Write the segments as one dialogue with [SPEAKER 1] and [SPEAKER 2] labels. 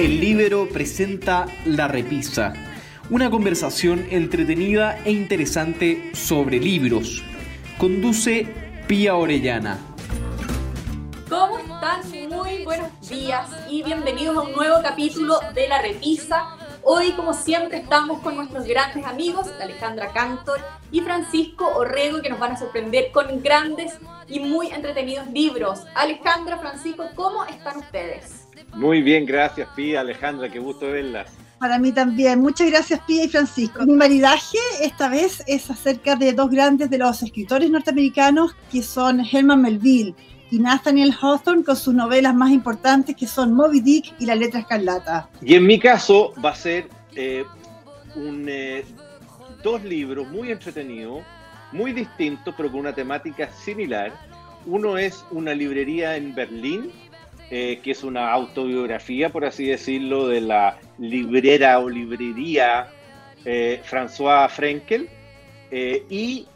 [SPEAKER 1] El Libero presenta La Repisa, una conversación entretenida e interesante sobre libros. Conduce Pía Orellana.
[SPEAKER 2] ¿Cómo están? Muy buenos días y bienvenidos a un nuevo capítulo de La Repisa. Hoy, como siempre, estamos con nuestros grandes amigos, Alejandra Cantor y Francisco Orrego, que nos van a sorprender con grandes y muy entretenidos libros. Alejandra, Francisco, ¿cómo están ustedes?
[SPEAKER 3] Muy bien, gracias Pía, Alejandra, qué gusto verla.
[SPEAKER 4] Para mí también. Muchas gracias, Pía y Francisco. Mi maridaje esta vez es acerca de dos grandes de los escritores norteamericanos que son Herman Melville y Nathaniel Hawthorne con sus novelas más importantes que son Moby Dick y La Letra Escarlata.
[SPEAKER 3] Y en mi caso va a ser eh, un, eh, dos libros muy entretenidos, muy distintos, pero con una temática similar. Uno es una librería en Berlín eh, que es una autobiografía, por así decirlo, de la librera o librería eh, François Frenkel. Eh, y,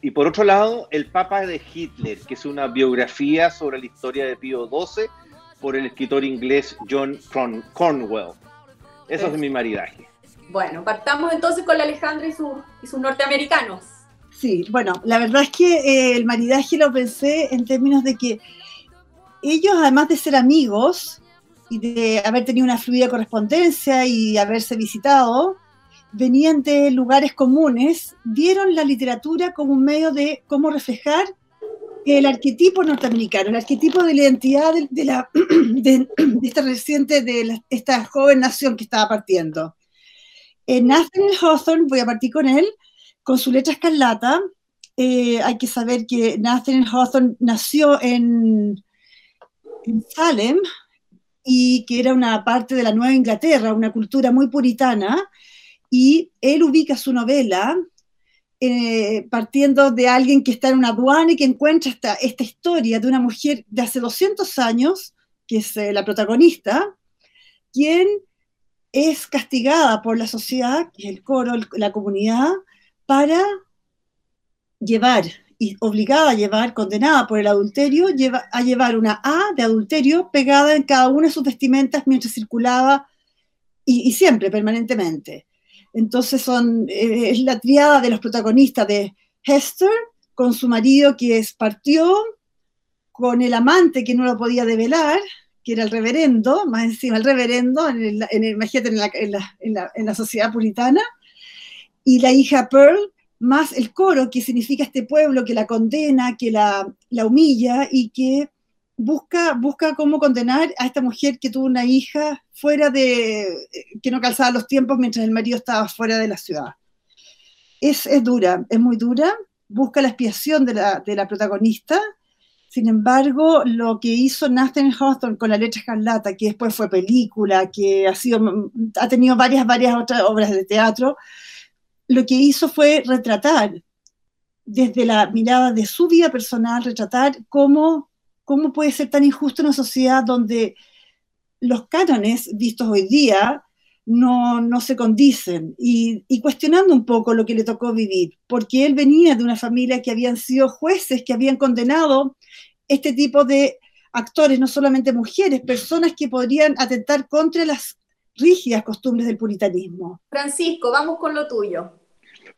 [SPEAKER 3] y por otro lado, El Papa de Hitler, que es una biografía sobre la historia de Pío XII por el escritor inglés John Cornwell. Eso es mi maridaje.
[SPEAKER 2] Bueno, partamos entonces con la Alejandra y, y sus norteamericanos.
[SPEAKER 4] Sí, bueno, la verdad es que el maridaje lo pensé en términos de que ellos, además de ser amigos y de haber tenido una fluida correspondencia y haberse visitado, venían de lugares comunes, vieron la literatura como un medio de cómo reflejar el arquetipo norteamericano, el arquetipo de la identidad de, la, de, esta reciente, de esta joven nación que estaba partiendo. En Nathaniel Hawthorne, voy a partir con él, con su letra escarlata. Eh, hay que saber que Nathaniel Hawthorne nació en en Salem y que era una parte de la Nueva Inglaterra, una cultura muy puritana, y él ubica su novela eh, partiendo de alguien que está en una aduana y que encuentra esta, historia de una mujer de hace 200 años, que es eh, la protagonista, quien es castigada por la sociedad, el coro, la comunidad, para llevar y obligada a llevar, condenada por el adulterio, lleva, a llevar una A de adulterio pegada en cada una de sus vestimentas mientras circulaba y, siempre, permanentemente. Entonces son, eh, es la triada de los protagonistas de Hester con su marido que es, partió, con el amante que no lo podía develar, que era el reverendo, más encima el reverendo, en el, en el, en la, en, la, la sociedad puritana, y la hija Pearl, más el coro, que significa este pueblo que la condena, que la, la humilla y que busca, busca cómo condenar a esta mujer que tuvo una hija fuera de, que no calzaba los tiempos mientras el marido estaba fuera de la ciudad. Es, es dura, es muy dura, busca la expiación de la, de la protagonista, sin embargo, lo que hizo Nathan Hawthorne con la letra escarlata, que después fue película, que ha, sido, ha tenido varias, varias otras obras de teatro, lo que hizo fue retratar desde la mirada de su vida personal, retratar cómo, cómo puede ser tan injusto una sociedad donde los cánones vistos hoy día no, no se condicen y, y, cuestionando un poco lo que le tocó vivir, porque él venía de una familia que habían sido jueces, que habían condenado este tipo de actores, no solamente mujeres, personas que podrían atentar contra las rígidas costumbres del puritanismo.
[SPEAKER 2] Francisco, vamos con lo tuyo.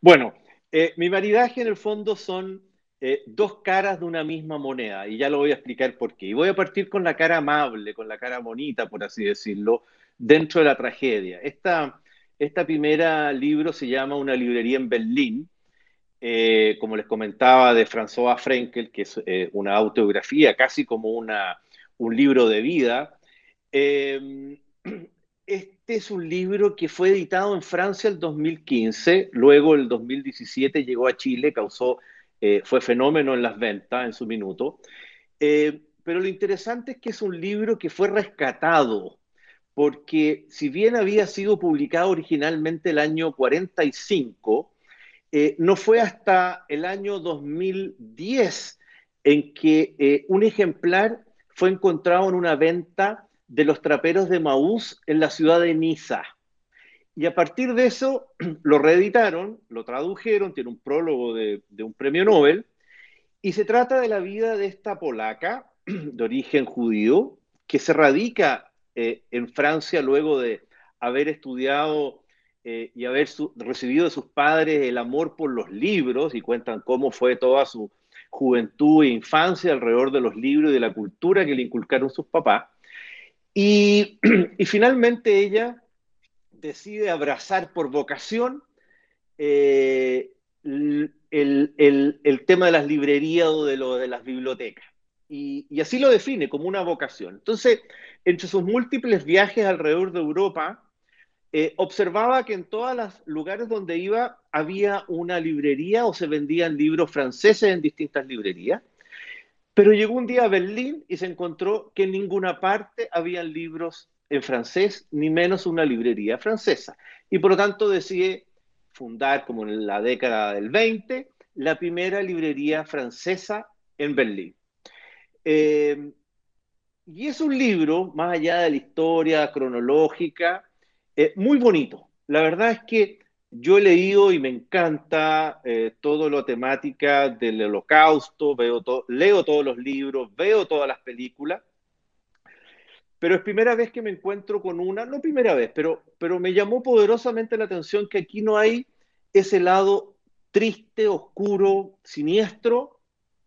[SPEAKER 3] Bueno, eh, mi maridaje en el fondo son eh, dos caras de una misma moneda, y ya lo voy a explicar por qué. Y voy a partir con la cara amable, con la cara bonita, por así decirlo, dentro de la tragedia. Esta, esta primera libro se llama Una librería en Berlín, eh, como les comentaba, de François Frenkel, que es una autobiografía, casi como una, un libro de vida. Este es un libro que fue editado en Francia el 2015, luego el 2017 llegó a Chile, causó, eh, fue fenómeno en las ventas en su minuto. Eh, pero lo interesante es que es un libro que fue rescatado, porque si bien había sido publicado originalmente el año 45, eh, no fue hasta el año 2010 en que un ejemplar fue encontrado en una venta de los traperos de Maús en la ciudad de Niza. Y a partir de eso lo reeditaron, lo tradujeron, tiene un prólogo de, un premio Nobel, y se trata de la vida de esta polaca de origen judío que se radica en Francia luego de haber estudiado y haber recibido de sus padres el amor por los libros y cuentan cómo fue toda su juventud e infancia alrededor de los libros y de la cultura que le inculcaron sus papás. Y, finalmente ella decide abrazar por vocación eh, el, tema de las librerías o de, las bibliotecas. Y, y, así lo define como una vocación. Entonces, entre sus múltiples viajes alrededor de Europa, eh, observaba que en todos los lugares donde iba había una librería o se vendían libros franceses en distintas librerías. Pero llegó un día a Berlín y se encontró que en ninguna parte había libros en francés, ni menos una librería francesa. Y por lo tanto decide fundar, como en la década del 20, la primera librería francesa en Berlín. Eh, y es un libro, más allá de la historia cronológica, eh, muy bonito. La verdad es que yo he leído y me encanta eh, todo lo temática del holocausto, veo leo todos los libros, veo todas las películas, pero es primera vez que me encuentro con una, no primera vez, pero, pero me llamó poderosamente la atención que aquí no hay ese lado triste, oscuro, siniestro,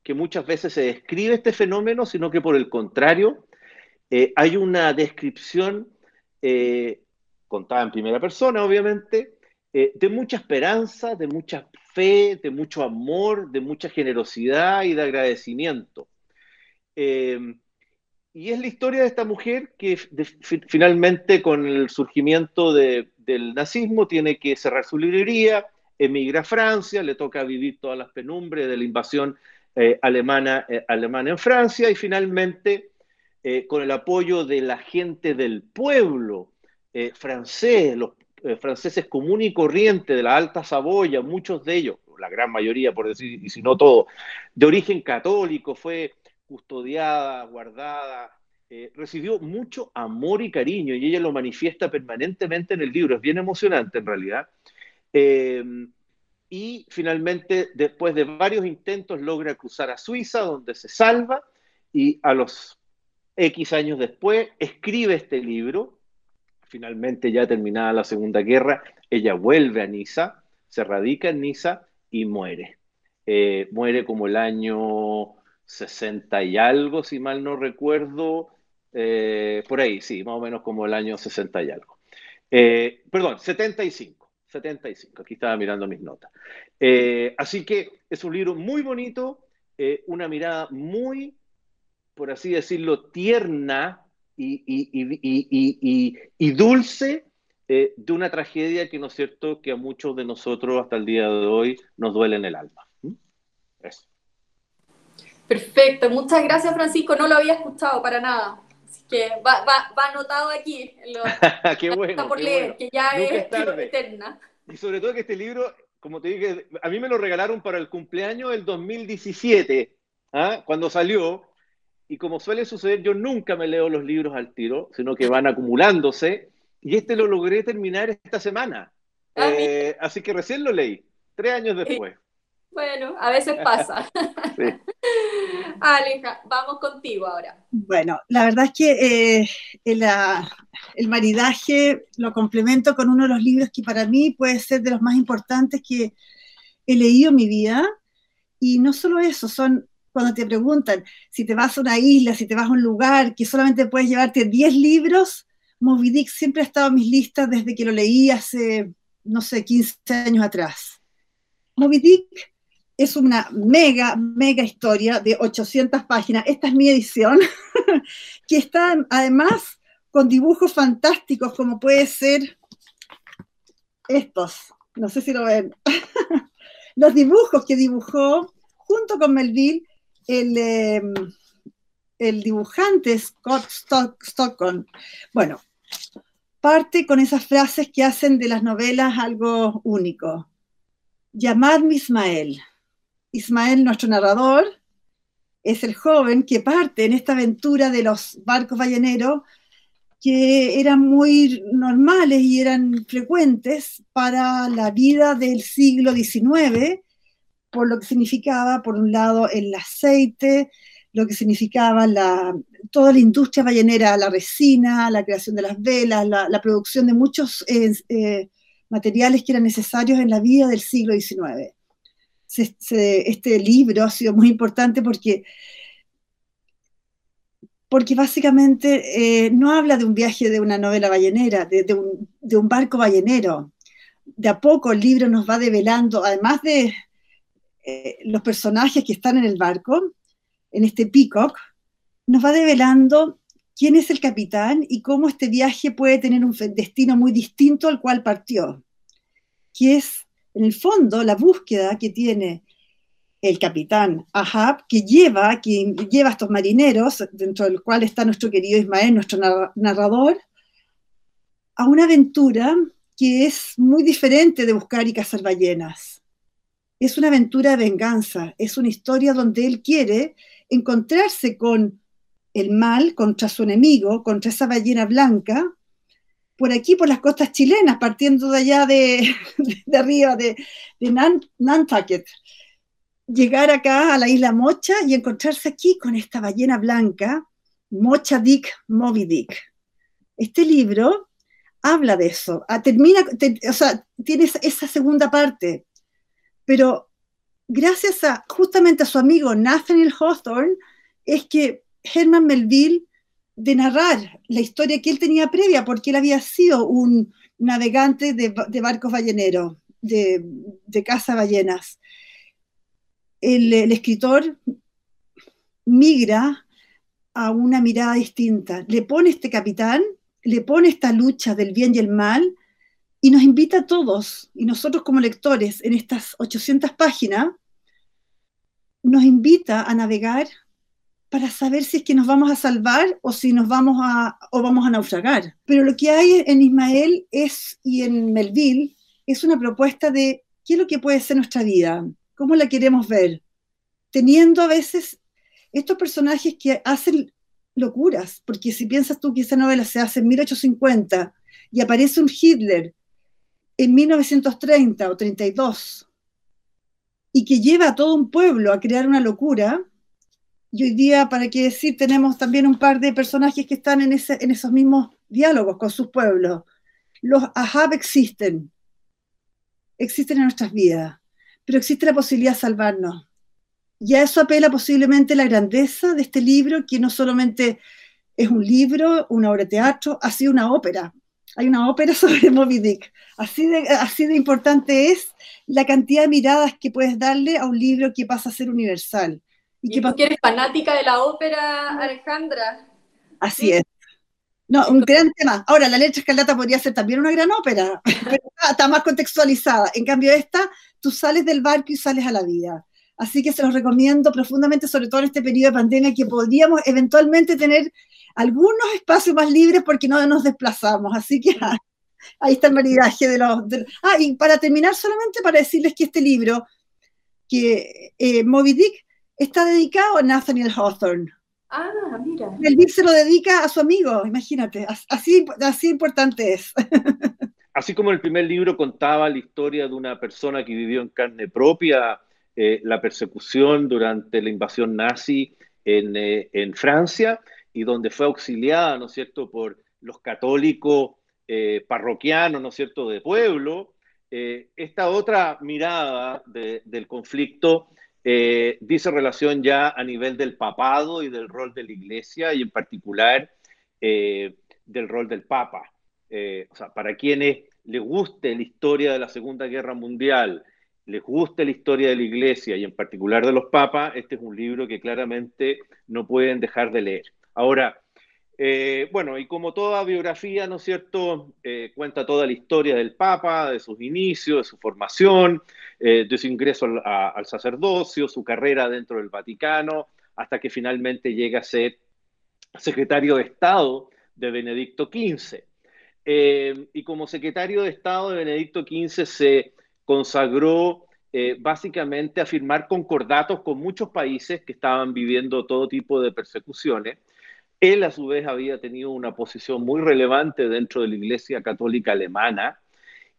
[SPEAKER 3] que muchas veces se describe este fenómeno, sino que por el contrario, eh, hay una descripción eh, contada en primera persona, obviamente, eh, de mucha esperanza, de mucha fe, de mucho amor, de mucha generosidad y de agradecimiento. Eh, y es la historia de esta mujer que finalmente con el surgimiento del nazismo tiene que cerrar su librería, emigra a Francia, le toca vivir todas las penumbres de la invasión eh, alemana, en Francia y finalmente con el apoyo de la gente del pueblo, francés, los eh, franceses común y corriente de la Alta Saboya, muchos de ellos, la gran mayoría por decir, y si no todo, de origen católico, fue custodiada, guardada, eh, recibió mucho amor y cariño y ella lo manifiesta permanentemente en el libro, es bien emocionante en realidad. y finalmente, después de varios intentos, logra cruzar a Suiza, donde se salva, y a los X años después escribe este libro, finalmente ya terminada la Segunda Guerra, ella vuelve a Niza, se radica en Niza y muere. Eh, muere como el año 60 y algo, si mal no recuerdo, eh, por ahí, sí, más o menos como el año 60 y algo. Eh, perdón, 75, 75, aquí estaba mirando mis notas. así que es un libro muy bonito, una mirada muy, por así decirlo, tierna y, dulce eh, de una tragedia que no es cierto que a muchos de nosotros hasta el día de hoy nos duele en el alma. ¿Mm? Eso.
[SPEAKER 2] Perfecto, muchas gracias Francisco, no lo había escuchado para nada. Así que va, anotado aquí.
[SPEAKER 3] qué bueno.
[SPEAKER 2] por leer, que ya es, eterna.
[SPEAKER 3] Y sobre todo que este libro, como te dije, a mí me lo regalaron para el cumpleaños del 2017, ¿ah? cuando salió, y como suele suceder, yo nunca me leo los libros al tiro, sino que van acumulándose, y este lo logré terminar esta semana. Ah, eh, así que recién lo leí, tres años después.
[SPEAKER 2] Bueno, a veces pasa. Sí. Aleja, vamos contigo ahora.
[SPEAKER 4] Bueno, la verdad es que eh, el, el, maridaje lo complemento con uno de los libros que para mí puede ser de los más importantes que he leído en mi vida. Y no solo eso, son cuando te preguntan si te vas a una isla, si te vas a un lugar que solamente puedes llevarte 10 libros, Moby Dick siempre ha estado en mis listas desde que lo leí hace, no sé, 15 años atrás. Moby Dick es una mega, mega historia de 800 páginas. Esta es mi edición, que está además con dibujos fantásticos como puede ser estos. No sé si lo ven. Los dibujos que dibujó junto con Melville el, em, el dibujante Scott Stockton, bueno, parte con esas frases que hacen de las novelas algo único. Llamadme Ismael. Ismael, nuestro narrador, es el joven que parte en esta aventura de los barcos balleneros que eran muy normales y eran frecuentes para la vida del siglo XIX por lo que significaba, por un lado, el aceite, lo que significaba la, toda la industria ballenera, la resina, la creación de las velas, la, producción de muchos eh, eh, materiales que eran necesarios en la vida del siglo XIX. este libro ha sido muy importante porque, porque básicamente eh, no habla de un viaje de una novela ballenera, de, un, de un barco ballenero. De a poco el libro nos va develando, además de los personajes que están en el barco, en este Peacock, nos va develando quién es el capitán y cómo este viaje puede tener un destino muy distinto al cual partió, que es, en el fondo, la búsqueda que tiene el capitán Ahab, que lleva, que lleva a estos marineros, dentro del cual está nuestro querido Ismael, nuestro narrador, a una aventura que es muy diferente de buscar y cazar ballenas. Es una aventura de venganza, es una historia donde él quiere encontrarse con el mal, contra su enemigo, contra esa ballena blanca, por aquí, por las costas chilenas, partiendo de allá de, arriba, de, Nantucket. Llegar acá a la isla Mocha y encontrarse aquí con esta ballena blanca, Mocha Dick, Moby Dick. Este libro habla de eso, ah, termina, o sea, tiene esa segunda parte, pero gracias a justamente a su amigo Nathaniel Hawthorne, es que Herman Melville, de narrar la historia que él tenía previa, porque él había sido un navegante de, barcos balleneros, de, de caza ballenas. El escritor migra a una mirada distinta, le pone este capitán, le pone esta lucha del bien y el mal, y nos invita a todos, y nosotros como lectores, en estas 800 páginas, nos invita a navegar para saber si es que nos vamos a salvar o si nos vamos a, o vamos a naufragar. Pero lo que hay en Ismael es, y en Melville es una propuesta de qué es lo que puede ser nuestra vida, cómo la queremos ver, teniendo a veces estos personajes que hacen locuras, porque si piensas tú que esa novela se hace en 1850 y aparece un Hitler en 1930 o 32 y que lleva a todo un pueblo a crear una locura, y hoy día, para qué decir, tenemos también un par de personajes que están en, esos mismos diálogos con sus pueblos. Los Ahab existen, existen en nuestras vidas, pero existe la posibilidad de salvarnos. Y a eso apela posiblemente la grandeza de este libro, que no solamente es un libro, una obra de teatro, ha sido una ópera, hay una ópera sobre Moby Dick. Así de, así de importante es la cantidad de miradas que puedes darle a un libro que pasa a ser universal.
[SPEAKER 2] ¿Y, tú que eres fanática de la ópera, Alejandra?
[SPEAKER 4] Así es. No, un gran tema. Ahora, La Leche Escarlata podría ser también una gran ópera, pero está más contextualizada. En cambio, esta, tú sales del barco y sales a la vida. Así que se los recomiendo profundamente, sobre todo en este periodo de pandemia, que podríamos eventualmente tener algunos espacios más libres porque no nos desplazamos. Así que ahí está el maridaje de los... ah, y para terminar, solamente para decirles que este libro, que eh, Moby Dick, está dedicado a Nathaniel Hawthorne.
[SPEAKER 2] Ah, mira.
[SPEAKER 4] El Dick se lo dedica a su amigo, imagínate, así, así importante es.
[SPEAKER 3] Así como el primer libro contaba la historia de una persona que vivió en carne propia eh, la persecución durante la invasión nazi en, eh, en Francia, y donde fue auxiliada, ¿no cierto?, por los católicos eh, parroquianos, ¿no cierto?, de pueblo. Esta otra mirada del conflicto dice relación ya a nivel del papado y del rol de la iglesia y en particular del rol del papa. o sea, para quienes les guste la historia de la Segunda Guerra Mundial, les guste la historia de la iglesia y en particular de los papas, este es un libro que claramente no pueden dejar de leer. Ahora, eh, bueno, y como toda biografía, ¿no es cierto?, eh, cuenta toda la historia del Papa, de sus inicios, de su formación, eh, de su ingreso al, sacerdocio, su carrera dentro del Vaticano, hasta que finalmente llega a ser secretario de Estado de Benedicto XV. y como secretario de Estado de Benedicto XV se consagró básicamente a firmar concordatos con muchos países que estaban viviendo todo tipo de persecuciones. Él a su vez había tenido una posición muy relevante dentro de la Iglesia Católica Alemana.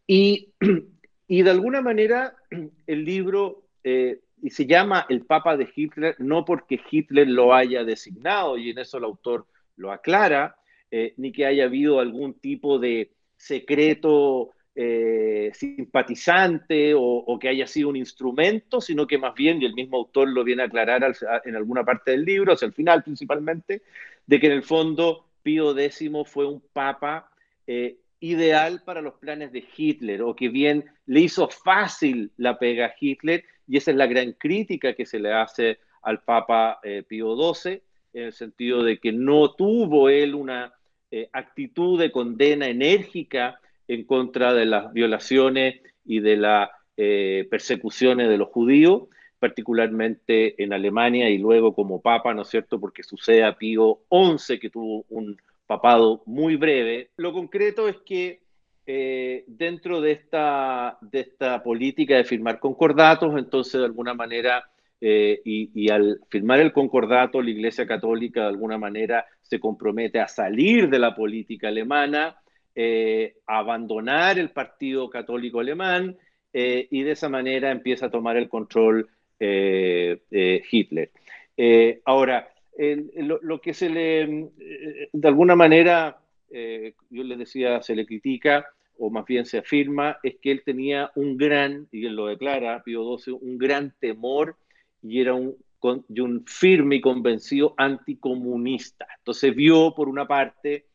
[SPEAKER 3] Y, de alguna manera el libro eh, y se llama el Papa de Hitler no porque Hitler lo haya designado, y en eso el autor lo aclara, eh, ni que haya habido algún tipo de secreto eh, simpatizante o, que haya sido un instrumento, sino que más bien, y el mismo autor lo viene a aclarar en alguna parte del libro, hacia el final principalmente, de que en el fondo Pío X fue un papa eh, ideal para los planes de Hitler, o que bien le hizo fácil la pega a Hitler, y esa es la gran crítica que se le hace al Papa eh, Pío XII, en el sentido de que no tuvo él una actitud de condena enérgica en contra de las violaciones y de las eh, persecuciones de los judíos, particularmente en Alemania y luego como papa, ¿no es cierto? Porque sucede a Pío XI, que tuvo un papado muy breve. Lo concreto es que eh, dentro de esta, de esta política de firmar concordatos, entonces de alguna manera, eh, y, al firmar el concordato, la Iglesia Católica de alguna manera se compromete a salir de la política alemana, eh, abandonar el Partido Católico Alemán, y de esa manera empieza a tomar el control Hitler. ahora, lo, que se le, de alguna manera, yo les decía, se le critica, o más bien se afirma, es que él tenía un gran, y él lo declara, Pío XII, un gran temor y era un, un firme y convencido anticomunista. Entonces vio, por una parte,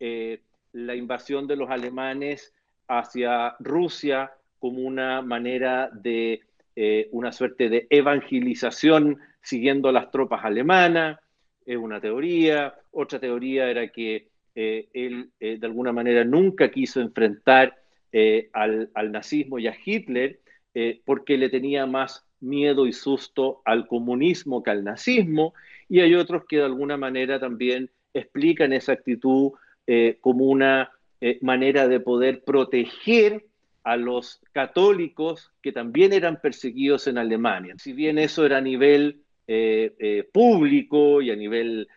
[SPEAKER 3] eh, la invasión de los alemanes hacia Rusia como una manera de eh, una suerte de evangelización siguiendo las tropas alemanas, es una teoría. Otra teoría era que eh, él eh, de alguna manera nunca quiso enfrentar eh, al, nazismo y a Hitler porque le tenía más miedo y susto al comunismo que al nazismo, y hay otros que de alguna manera también explican esa actitud como una manera de poder proteger a los católicos que también eran perseguidos en Alemania. Si bien eso era a nivel público y a nivel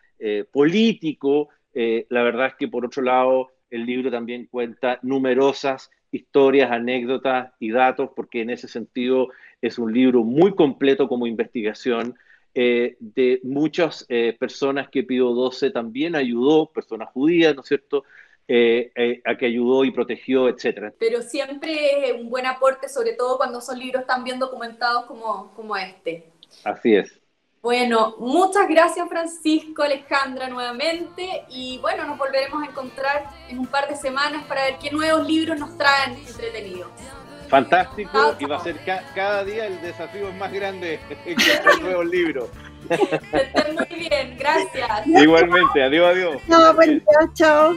[SPEAKER 3] político, eh, la verdad es que por otro lado, el libro también cuenta numerosas historias, anécdotas y datos, porque en ese sentido es un libro muy completo como investigación eh, de muchas eh, personas que Pío XII también ayudó, personas judías, ¿no es cierto?, a que ayudó y protegió, etcétera.
[SPEAKER 2] Pero siempre es un buen aporte, sobre todo cuando son libros tan bien documentados como, como este.
[SPEAKER 3] Así es.
[SPEAKER 2] Bueno, muchas gracias Francisco, Alejandra nuevamente y bueno, nos volveremos a encontrar en un par de semanas para ver qué nuevos libros nos traen entretenidos.
[SPEAKER 3] Fantástico, y va a ser cada día el desafío más grande encontrar nuevos libros.
[SPEAKER 2] Estén muy bien, gracias.
[SPEAKER 3] Igualmente, adiós, adiós.
[SPEAKER 4] No, buen día, chao.